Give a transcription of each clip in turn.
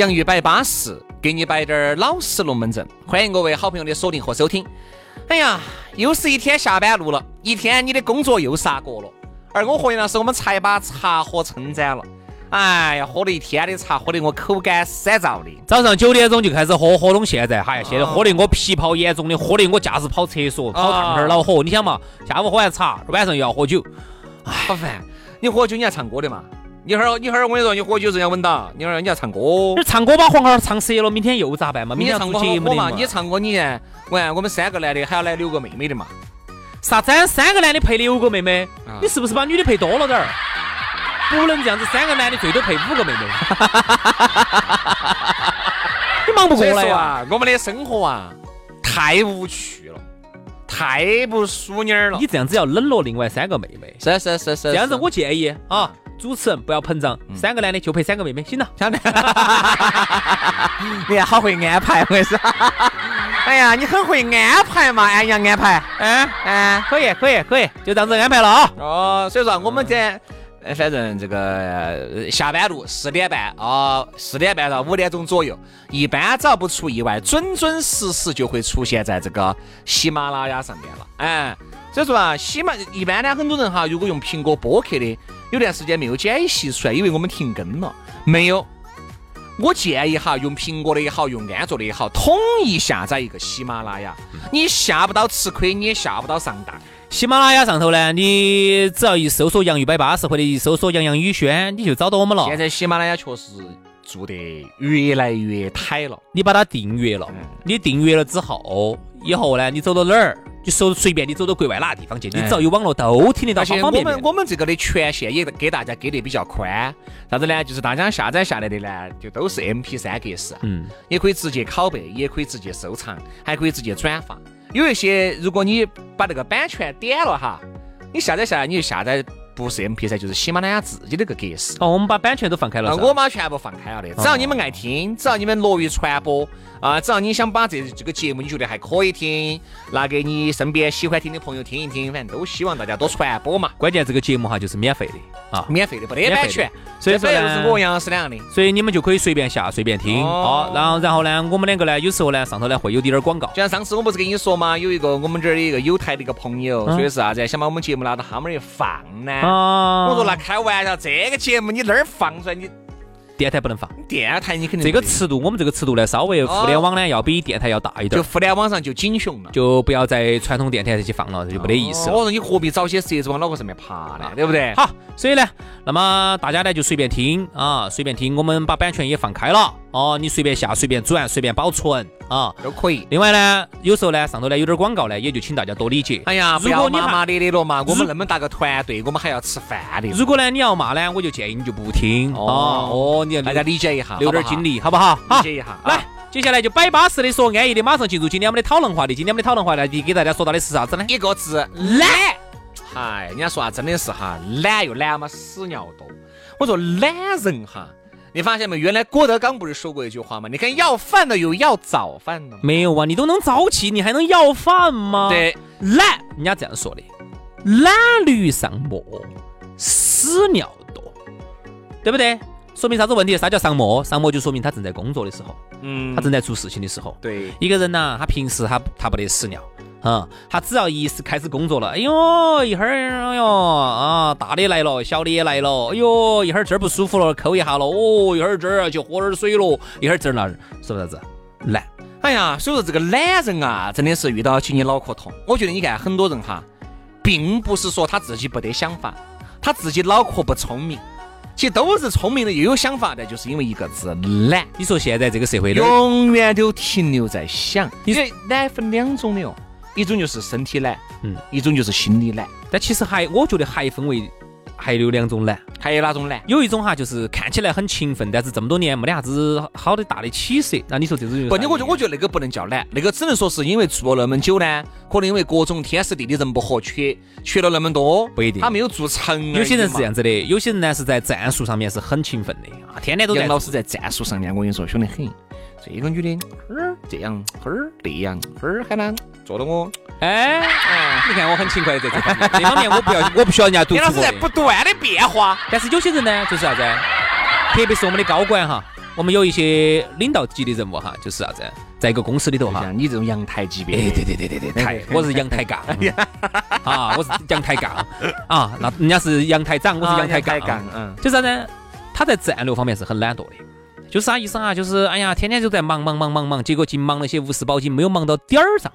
洋芋摆巴适，给你摆点儿老实龙门阵。欢迎各位好朋友的锁定和收听。哎呀，又是一天下班路了，一天你的工作又杀过了。而我和杨老师，我们才把茶喝撑展了。哎呀，喝了一天的茶，喝得我口干舌燥的。早上九点钟就开始喝，喝到现在，哎呀，现在喝得我皮泡严重的，喝得我架子跑厕所，跑趟儿恼火。你想嘛，下午喝完茶，晚上又要喝酒，哎，好烦。你喝酒你要唱歌的嘛？一会儿，一会儿我跟你说，你喝酒人家闻到，一会儿你要唱歌。你唱歌把黄孩儿唱折了，明天又咋办嘛？明天唱歌节目嘛？你唱歌，你看，我看我们三个男的还要来六个妹妹的嘛？啥子？三个男的配六个妹妹？你是不是把女的配多了点儿？不能这样子，三个男的最多配五个妹妹。你忙不过来啊！我们的生活啊，太无趣了，太不淑女了。你这样子要冷落另外三个妹妹。是是是是。这样子我建议啊。主持人不要膨胀，三个男的就陪三个妹妹，行了。你看好会安排，我跟你说。哎呀，你很会安排嘛，哎呀安排？嗯嗯，可以可以可以，就这样子安排了啊。哦，所以说我们这，反正这个下班路四点半啊，四点半到五点钟左右，一般只要不出意外，准准时时就会出现在这个喜马拉雅上面了。哎，所以说啊，喜马一般呢，很多人哈，如果用苹果播客的。有段时间没有剪辑出来，因为我们停更了。没有，我建议哈，用苹果的也好，用安卓的也好，统一下载一个喜马拉雅。你下不到吃亏，你也下不到上当。喜马拉雅上头呢，你只要一搜索“洋芋摆八十”或者一搜索“杨洋宇轩”，你就找到我们了。现在喜马拉雅确实做得越来越抬了。你把它订阅了，你订阅了之后，以后呢，你走到哪儿？就说随便你走到国外哪个地方去，你只要有网络都听得到。而且我们我们这个的权限也给大家给的比较宽，啥子呢？就是大家下载下来的呢，就都是 M P 三格式，嗯，也可以直接拷贝，也可以直接收藏，还可以直接转发。有一些如果你把那个版权点了哈，你下载下来你就下载。不是 M P 三，就是喜马拉雅自己那个格式。哦，我们把版权都放开了。我把全部放开了的，只要你们爱听，只要你们乐于传播啊，只要你想把这这个节目你觉得还可以听，拿给你身边喜欢听的朋友听一听，反正都希望大家多传播嘛。关键这个节目哈就是免费的啊，免费的，不得版权。所以说就是我杨老师两样的，所以你们就可以随便下随便听啊。然后然后呢，我们两个呢，有时候呢上头呢会有点点广告。就像上次我不是跟你说嘛，有一个我们这儿的一个有台的一个朋友，说的是啥子，想把我们节目拿到他们那儿放呢？我说。那开玩笑，这个节目你那儿放出来，你电台不能放。电台你肯定这个尺度，我们这个尺度呢，稍微互联网呢要比电台要大一点。就互联网上就警雄了，就不要在传统电台上去放了，这就没得意思。我说你何必找些蛇子往脑壳上面爬呢？对不对？好，所以呢，那么大家呢就随便听啊，随便听，我们把版权也放开了哦，你随便下，随便转，随便保存。啊，都可以。另外呢，有时候呢，上头呢有点广告呢，也就请大家多理解。哎呀，不要骂骂咧咧了嘛，我们那么大个团队，我们还要吃饭的。如果呢你要骂呢，我就建议你就不听。哦哦，你大家理解一下，留点精力，好不好？理解一下。来，接下来就摆巴适的说安逸的，马上进入今天我们的讨论话题。今天我们的讨论话题给大家说到的是啥子呢？一个字，懒。嗨，人家说啊，真的是哈，懒又懒嘛，屎尿多。我说懒人哈。你发现没？原来郭德纲不是说过一句话吗？你看要饭的有要早饭的，没有啊？你都能早起，你还能要饭吗？对，懒，人家这样说的，懒驴上磨，屎尿多，对不对？说明啥子问题？啥叫上磨？上磨就说明他正在工作的时候，嗯，他正在做事情的时候。对，一个人呢，他平时他他不得屎尿，嗯，他只要一是开始工作了，哎呦，一会儿，哎呦，啊，大的来了，小的也来了，哎呦，一会儿这儿不舒服了，抠一下了，哦，一会儿这儿就喝点水了，一会儿这儿那儿，是不是啥子？懒。哎呀，所以说这个懒人啊，真的是遇到起你脑壳痛。我觉得你看很多人哈，并不是说他自己不得想法，他自己脑壳不聪明，其实都是聪明的又有想法的，就是因为一个字懒。你说现在这个社会，永远都停留在想。因为懒分两种的哦，一种就是身体懒，嗯，一种就是心理懒。但其实还，我觉得还分为。还有两种懒，还有哪种懒？有一种哈，就是看起来很勤奋，但是这么多年没得啥子好的大的起色。那你说这种？不，你我觉我觉得那个不能叫懒，那个只能说是因为做了那么久呢，可能因为各种天时地利人不和，缺缺了那么多，不一定。他没有做成。有些人是这样子的，有些人呢是在战术上面是很勤奋的啊，天天都在。杨老师在战术上面，我跟你说，凶得很。这个女的，这样，这儿那样，哈儿喊他坐到我。哎，你看我很勤快的在这方面，这方面我不要，我不需要人家督促我。在不断的变化，但是有些人呢，就是啥子？特别是我们的高管哈，我们有一些领导级的人物哈，就是啥子？在一个公司里头哈，像你这种阳台级别，哎，对对对对对，台，我是阳台杠，啊，我是阳台杠，啊，那人家是阳台长，我是阳台杠，嗯，就啥呢？他在战略方面是很懒惰的。就是啥意思啊？就是哎呀，天天就在忙忙忙忙忙，结果净忙那些无事保金，没有忙到点儿上，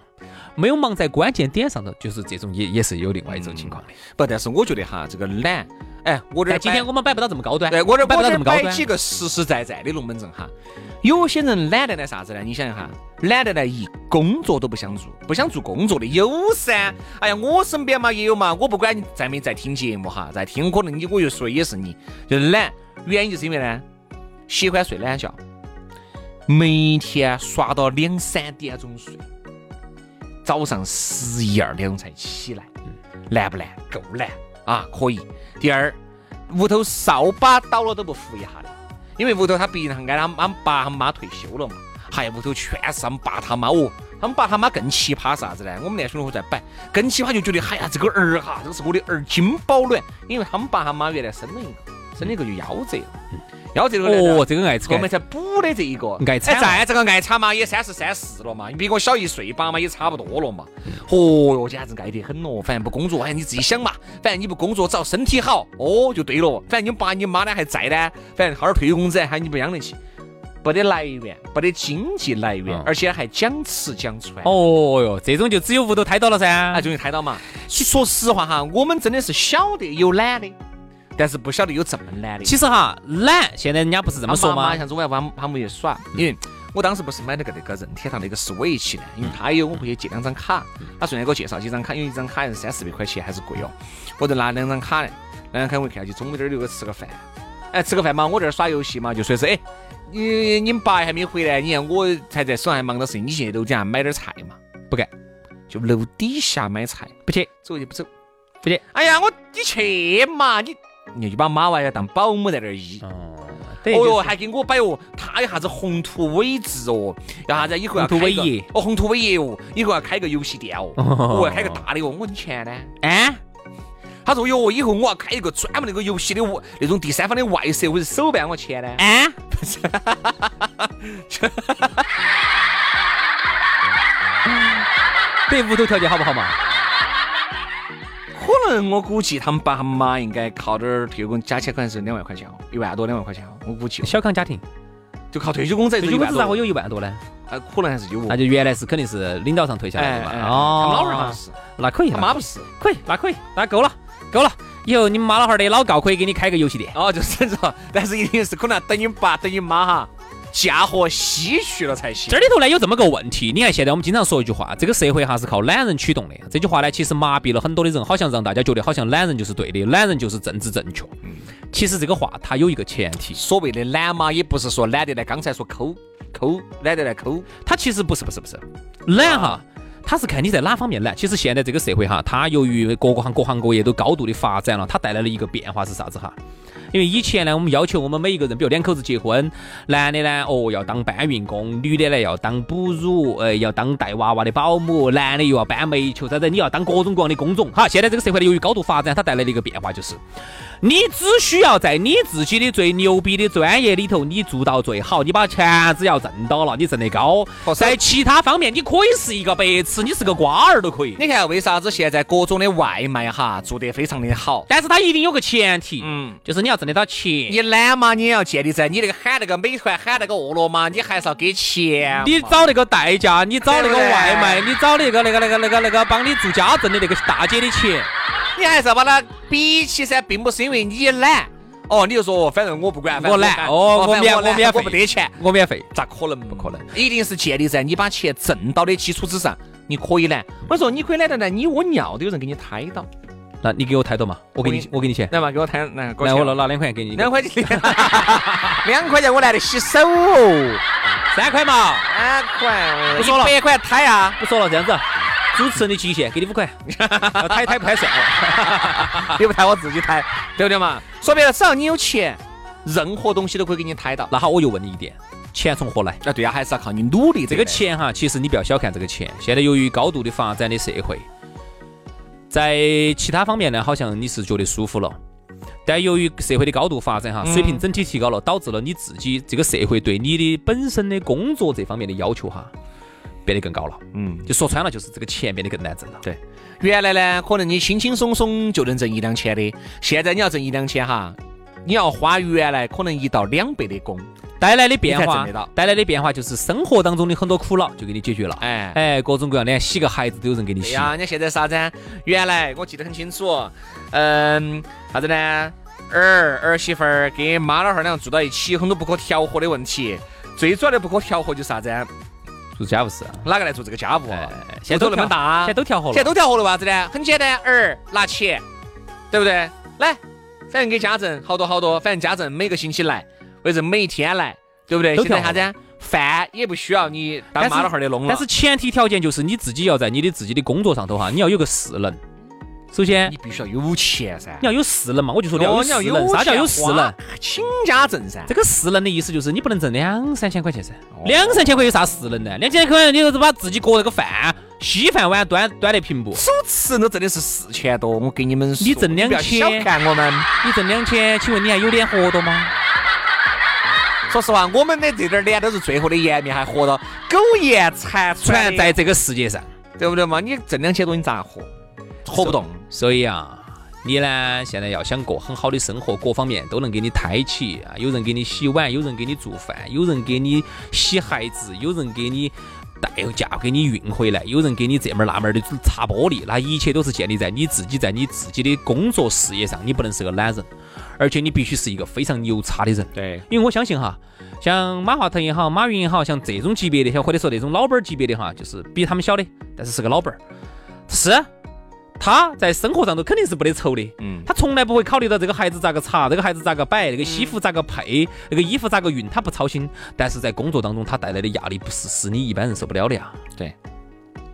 没有忙在关键点上头，就是这种也也是有另外一种情况的。不，但是我觉得哈，这个懒，哎，我这今天我们摆不到这么高端，对，我这摆不到这么高端。摆几个实实在在的龙门阵哈。有些人懒得来啥子呢？你想想哈，懒得来一工作都不想做，不想做工作的有噻。哎呀，我身边嘛也有嘛，我不管你在没在听节目哈，在听可能你我又说也是你，就是懒，原因就是因为呢。喜欢睡懒觉，每天刷到两三点钟睡，早上十一二点钟才起来，难不难？够难啊！可以。第二，屋头扫把倒了都不扶一下的，因为屋头他毕竟他挨他他爸他妈退休了嘛，还屋头全是他们爸他妈哦，他们爸他妈更奇葩啥子呢？我们那兄弟伙在摆，更奇葩就觉得，哎呀，这个儿哈，这个是我的儿金宝卵，因为他们爸他妈原来生了一个，生了一个就夭折了。夭折了哦，这个爱我们才补的这一个爱惨，再这个爱惨嘛，也三十三四了嘛，你比我小一岁吧嘛，也差不多了嘛。哦哟，简直爱得很咯！反正不工作，哎，你自己想嘛。反正你不工作，只要身体好，哦，就对了。反正你爸你妈呢还在呢，反正好点退休工资，喊你不养得起，不得来源，不得经济来源，而且还讲吃讲穿。哦哟，这种就只有屋头胎到了噻，啊，终于胎到嘛。说实话哈，我们真的是晓得有懒的。但是不晓得有这么懒的。其实哈，懒现在人家不是这么说吗？像中外帮他们去耍，因为我当时不是买了个那个任天堂那个 Switch 呢，因为他有，我回去借两张卡，他顺便给我介绍几张卡，因为一张卡是三四百块钱，还是贵哦。我就拿两张卡呢，两张卡我看去中午点儿留个吃个饭，哎，吃个饭嘛，我这儿耍游戏嘛，就说是哎，你你们爸还没回来，你看我才在手上还忙到事情，你去楼底下买点菜嘛？不干，就楼底下买菜，不去，走就不走，不去。哎呀，我你去嘛，你。你就把马娃要当保姆在那儿医，哦哟，还给我摆哦，他有啥子宏图伟志哦，要啥子以后要宏图伟业。哦，宏图伟业哦，以后要开个游戏店哦，我要开个大的哦，我的钱呢？啊，他说哟，以后我要开一个专门那个游戏的那种第三方的外设或者手办，我钱呢？啊，对屋头条件好不好嘛？我估计他们爸他妈应该靠点儿退休工加起来可能是两万块钱哦，一万多两万块钱哦，我估计。小康家庭就靠退休工资，退休工资咋会有一万多呢？啊，可能还是有。那就原来是肯定是领导上退下来的嘛。哦，他老汉儿好像是，那可以。他妈不是，可以，那可以，那够了，够了。以后你们妈老汉儿的老告可以给你开个游戏店。哦，就是这，但是一定是可能等你爸等你妈哈。嫁祸西去了才行。这里头呢有这么个问题，你看现在我们经常说一句话，这个社会哈是靠懒人驱动的。这句话呢其实麻痹了很多的人，好像让大家觉得好像懒人就是对的，懒人就是政治正确。嗯，其实这个话它有一个前提，所谓的懒嘛，也不是说懒得来，刚才说抠抠，懒得来抠，它其实不是不是不是懒哈。他是看你在哪方面懒。其实现在这个社会哈，它由于各个行各行各业都高度的发展了，它带来了一个变化是啥子哈？因为以前呢，我们要求我们每一个人，比如两口子结婚，男的呢，哦要当搬运工，女的呢要当哺乳，呃要当带娃娃的保姆，男的又要搬煤球，啥子你要当各种各样的工种。哈，现在这个社会呢，由于高度发展，它带来的一个变化就是。你只需要在你自己的最牛逼的专业里头，你做到最好，你把钱只要挣到了，你挣得高，在其他方面你可以是一个白痴，你是个瓜儿都可以。你看为啥子现在各种的外卖哈做得非常的好？但是它一定有个前提，嗯，就是你要挣得到钱。你懒嘛，你也要建立在你那个喊那个美团喊那个饿了么，你还是要给钱。你找那个代驾，你找那个外卖，你找那个那个那个那个那个帮你做家政的那个大姐的钱，你还是要把它比起噻，并不是因为你懒。哦，你就说反正我不管，我懒哦我免我免费我不得钱，我免费。咋可能？不可能，一定是建立在你把钱挣到的基础之上。你可以懒，我说你可以懒得来，你屙尿都有人给你抬到，那你给我抬到嘛，我给，你我给你钱。来嘛，给我抬，来，来，我拿拿两块钱给你，两块钱，两块钱我懒得洗手哦，三块嘛。三块，不说了一百块抬啊，不说了，这样子，主持人的极限，给你五块，要 抬抬不抬算了。你不抬我自己抬，对不对嘛？说白了，只要你有钱，任何东西都可以给你抬到。那好，我又问你一点，钱从何来？那，对呀，还是要靠你努力。这个，钱哈，其实你不要小看这个钱。现在由于高度的发展的社会，在其他方面呢，好像你是觉得舒服了，但由于社会的高度发展哈，水平整体提高了，导致了你自己这个社会对你的本身的工作这方面的要求哈，变得更高了。嗯，就说穿了，就是这个钱变得更难挣了。对。原来呢，可能你轻轻松松就能挣一两千的，现在你要挣一两千哈，你要花原来可能一到两倍的工。带来的变化带来的变化就是生活当中的很多苦恼就给你解决了。哎哎，各种各样的，洗个孩子都有人给你洗。对呀，人家现在啥子啊？原来我记得很清楚，嗯，啥子呢？儿儿媳妇儿跟妈老汉儿两个住到一起，很多不可调和的问题。最主要的不可调和就是啥子啊？做家务事，哪个来做这个家务？哎，现在都那么大，现在都调和了。现在都调和了，为啥子呢？很简单，儿拿钱，对不对？来，反正给家政好多好多，反正家政每个星期来，或者每一天来，对不对？都调和现在啥子？饭也不需要你当妈老汉儿的弄了。但是前提条件就是你自己要在你的自己的工作上头哈，你要有个势能。首先你必须要有钱噻，你要有势能嘛，我就说你要有哦你要势能。啥叫有势能？？倾家挣噻。这个势能的意思就是你不能挣两三千块钱噻，哦两三千块有啥势能呢？两千块你就是把自己过那个饭稀饭碗端端得平不？主持人都挣的是四千多，我给你们说你挣两千小看我们。你挣两千，请问你还有脸活到吗？说实话，我们的这点儿脸都是最后的颜面，还活到苟延残喘在这个世界上。对不对嘛？你挣两千多，你咋活？活不动。所以啊，你呢现在要想过很好的生活，各方面都能给你抬起啊，有人给你洗碗，有人给你做饭，有人给你洗孩子，有人给你带嫁给你运回来，有人给你这门儿那门儿的擦玻璃，那一切都是建立在你自己在你自己的工作事业上，你不能是个懒人，而且你必须是一个非常牛叉的人。对，因为我相信哈，像马化腾也好，马云也好，像这种级别的，像或者说那种老板儿级别的哈，就是比他们小的，但是是个老板儿，是他在生活上头肯定是不得愁的。嗯，他从来不会考虑到这个孩子咋个擦，这个孩子咋个摆，那个西服咋个配，那个衣服咋个熨，他不操心。但是在工作当中，他带来的压力不是是你一般人受不了的呀。对，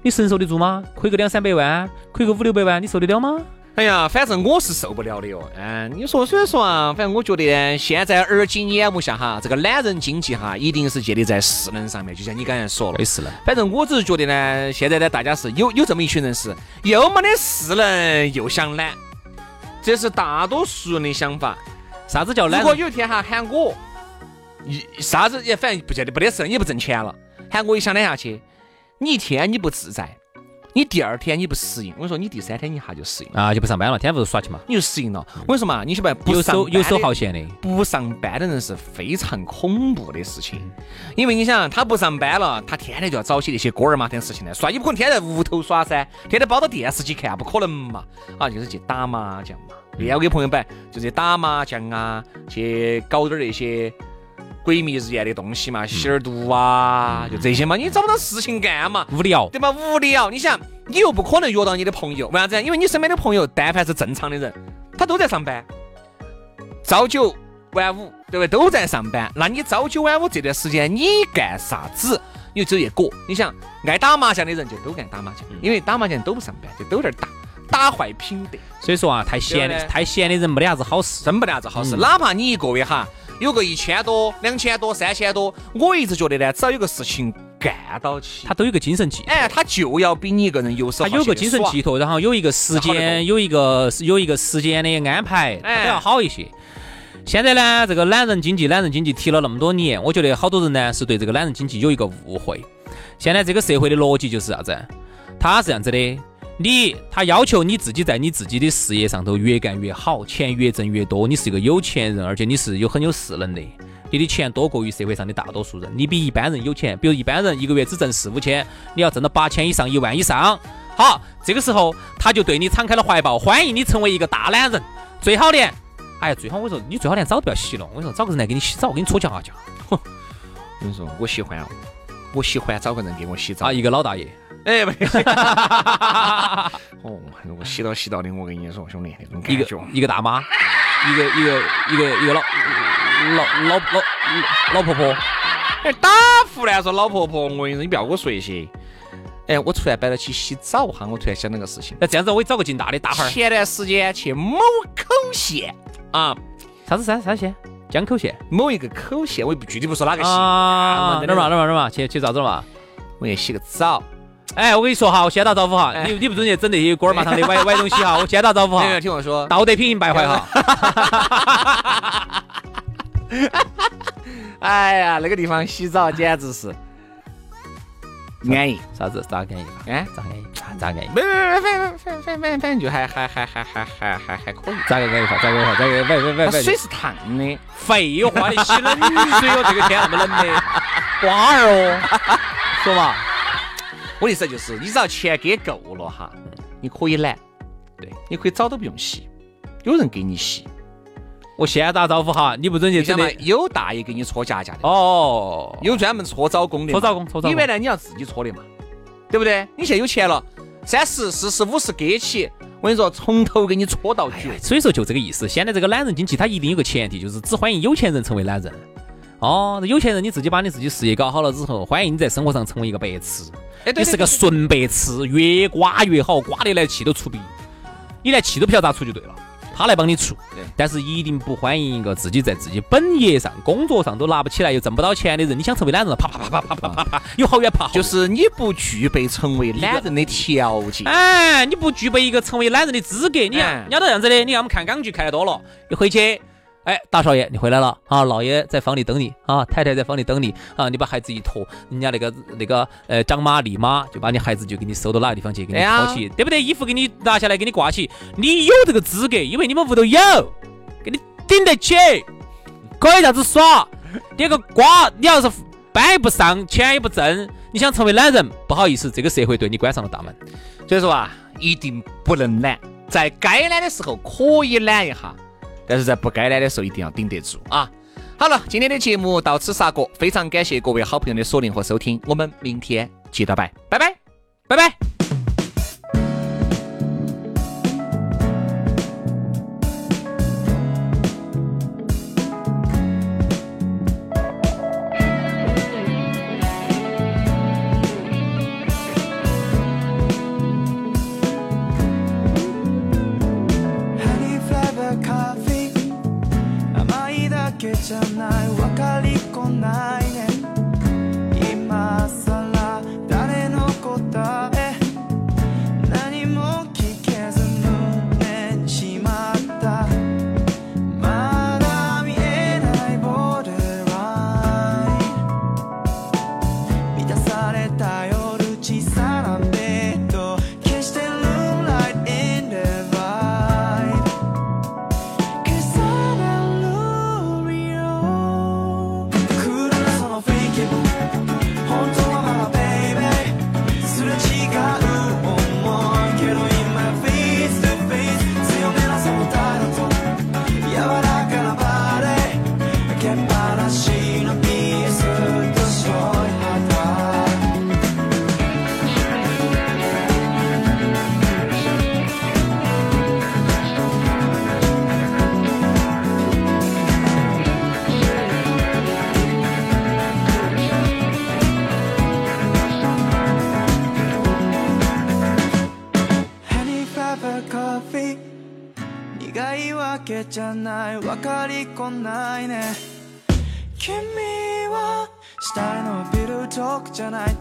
你承受得住吗？亏个两三百万，亏个五六百万，你受得了吗？哎呀，反正我是受不了的哟。嗯，你说，所以说啊，反正我觉得现在耳今眼目下哈，这个懒人经济哈，一定是建立在势能上面。就像你刚才说了类，似的。反正我只是觉得呢，现在呢，大家是有有这么一群人是又没得势能，又想懒，这是大多数人的想法。啥子叫懒？如果有一天哈喊我，一啥子也反正不见得不得事，也不挣钱了，喊我一想懒下去，你一天你不自在，你第二天你不适应，我跟你说你第三天你一下就适应了，啊，就不上班了，天天不是耍去嘛？你就适应了。我跟你说嘛，你晓得不游手游手好闲的。不上班的人是非常恐怖的事情，因为你想，他不上班了，他天天就要找起那些锅儿麻天事情来耍，你不可能天天在屋头耍噻，天天抱到电视机看，不可能嘛，啊，就是去打麻将嘛。对呀，我给朋友摆，就是打麻将啊，去搞点儿那些鬼迷日眼的东西嘛，吸点儿毒啊，就这些嘛，你找不到事情干嘛。无聊，对吧？无聊，你想，你又不可能约到你的朋友，为啥子？因为你身边的朋友，但凡是正常的人，他都在上班，朝九晚五，对不对？都在上班。那你朝九晚五这段时间你干啥子？你就只有一个。你想，爱打麻将的人就都爱打麻将，因为打麻将都不上班，就都在打，打坏品德，所以说啊，太闲的太闲的人没得啥子好事。真没得啥子好嗯事。哪怕你一个月哈有个一千多、两千多、三千多，我一直觉得呢，只要有个事情干到起，他都有个精神寄托，哎，他就要比你一个人游手好闲地他有个精神寄托，然后有一个时间，有一个有一个时间的安排，都要好一些。现在呢，这个懒人经济，懒人经济提了那么多年，我觉得好多人呢是对这个懒人经济有一个误会。现在这个社会的逻辑就是啥子？他是这样子的，你他要求你自己在你自己的事业上头越干越好，钱越挣越多。你是一个有钱人，而且你是有很有势能的，你的钱多过于社会上的大多数人。你比一般人有钱，比如一般人一个月只挣四五千，你要挣到八千以上、一万以上。好，这个时候他就对你敞开了怀抱，欢迎你成为一个大男人。最好连，哎呀，最好我说你最好连澡都不要洗了，我跟你说找个人来给你洗澡，给你搓脚啊脚。我跟你说，我喜欢，我喜欢找个人给我洗澡啊，一个老大爷。哎，不，哦，我洗到洗到的，我跟你说，兄弟，一个一个大妈，一个一个一个一个老老老老老婆婆，哎，打胡乱说老婆婆，我跟你说，你不要跟我说一些。哎，我突然摆到起洗澡哈，我突然想到个事情，那这样子我也找个劲大的大孩儿。前段时间去某口县啊，啥子啥啥县？江口县某一个口县，我也不具体不说哪个县啊。哪儿嘛哪儿嘛哪儿嘛，去去咋子嘛？我去洗个澡。哎，我跟你说哈，我先打招呼哈，你你不准去整那些锅儿麻汤的 歪歪东西哈，我先打招呼哈。听我说，道德品行败坏哈。哎呀，那个地方洗澡简直是安逸，啥子咋安逸？哎，咋安逸？咋安逸？没没没，反反反正反正反正就还还还还还还还还可以。咋个安逸法？咋个安逸法？咋个？喂喂喂喂，水是烫的。废话，你洗冷水哦，这个天那么冷的，瓜儿哦，说嘛。我的意思就是，你只要钱给够了哈，你可以懒，对，你可以澡都不用洗，有人给你洗。我先打招呼哈，你不准去。真的有大爷给你搓夹夹的哦，有专门搓澡工的。搓澡工，搓澡。你原来你要自己搓的嘛，对不对？你现在有钱了，三十、四十、五十给起，我跟你说，从头给你搓到脚。所以说就这个意思。现在这个懒人经济，它一定有个前提，就是只欢迎有钱人成为懒人。哦有钱人你自己把你自己事业搞好了之后欢迎你在生活上成为一个白痴。你是个纯白痴越刮越好刮的来气都出病你连气都不晓得咋出就对了他来帮你出。但是一定不欢迎一个自己在自己本业上工作上都拿不起来又挣不到钱的人你想成为懒人啪啪啪啪啪啪啪啪有好远跑就是你不具备成为懒人的条件哎你不具备一个成为懒人的资格你看人家都这样子的你看我们看港剧看的多了你回去哎，大少爷，你回来了啊！老爷在房里等你啊，太太在房里等你啊！你把孩子一拖，人家那个那个呃张妈李妈就把你孩子就给你收到哪个地方去，给你托起，对不对？衣服给你拿下来，给你挂起，你有这个资格，因为你们屋头有，给你顶得起，可以这样子耍。你个瓜，你要是班也不上，钱也不挣，你想成为懒人，不好意思，这个社会对你关上了大门。所以说啊，一定不能懒，在该懒的时候可以懒一下。但是在不该来的时候一定要顶得住啊！好了，今天的节目到此杀过，非常感谢各位好朋友的锁定和收听，我们明天接着拜，拜拜，拜拜。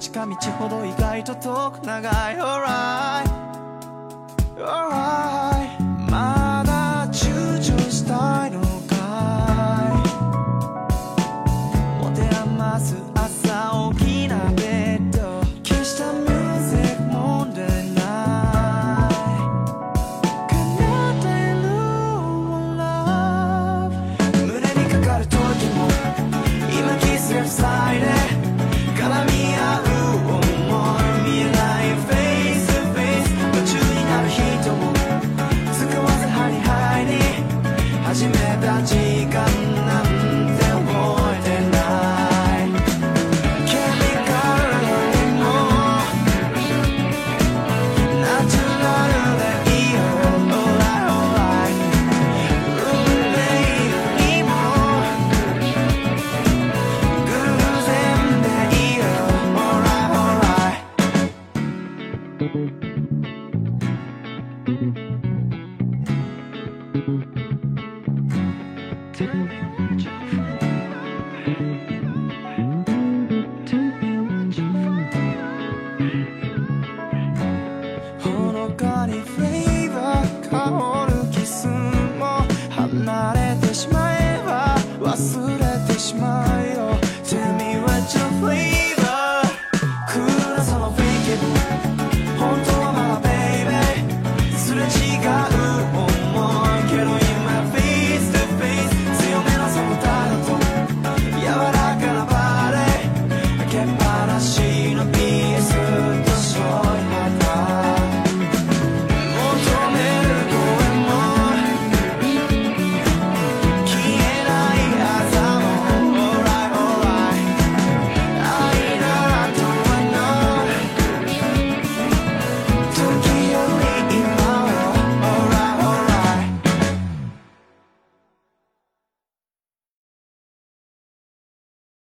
近道ほど意外と遠く長い。Alright. Alright. まだ躊躇した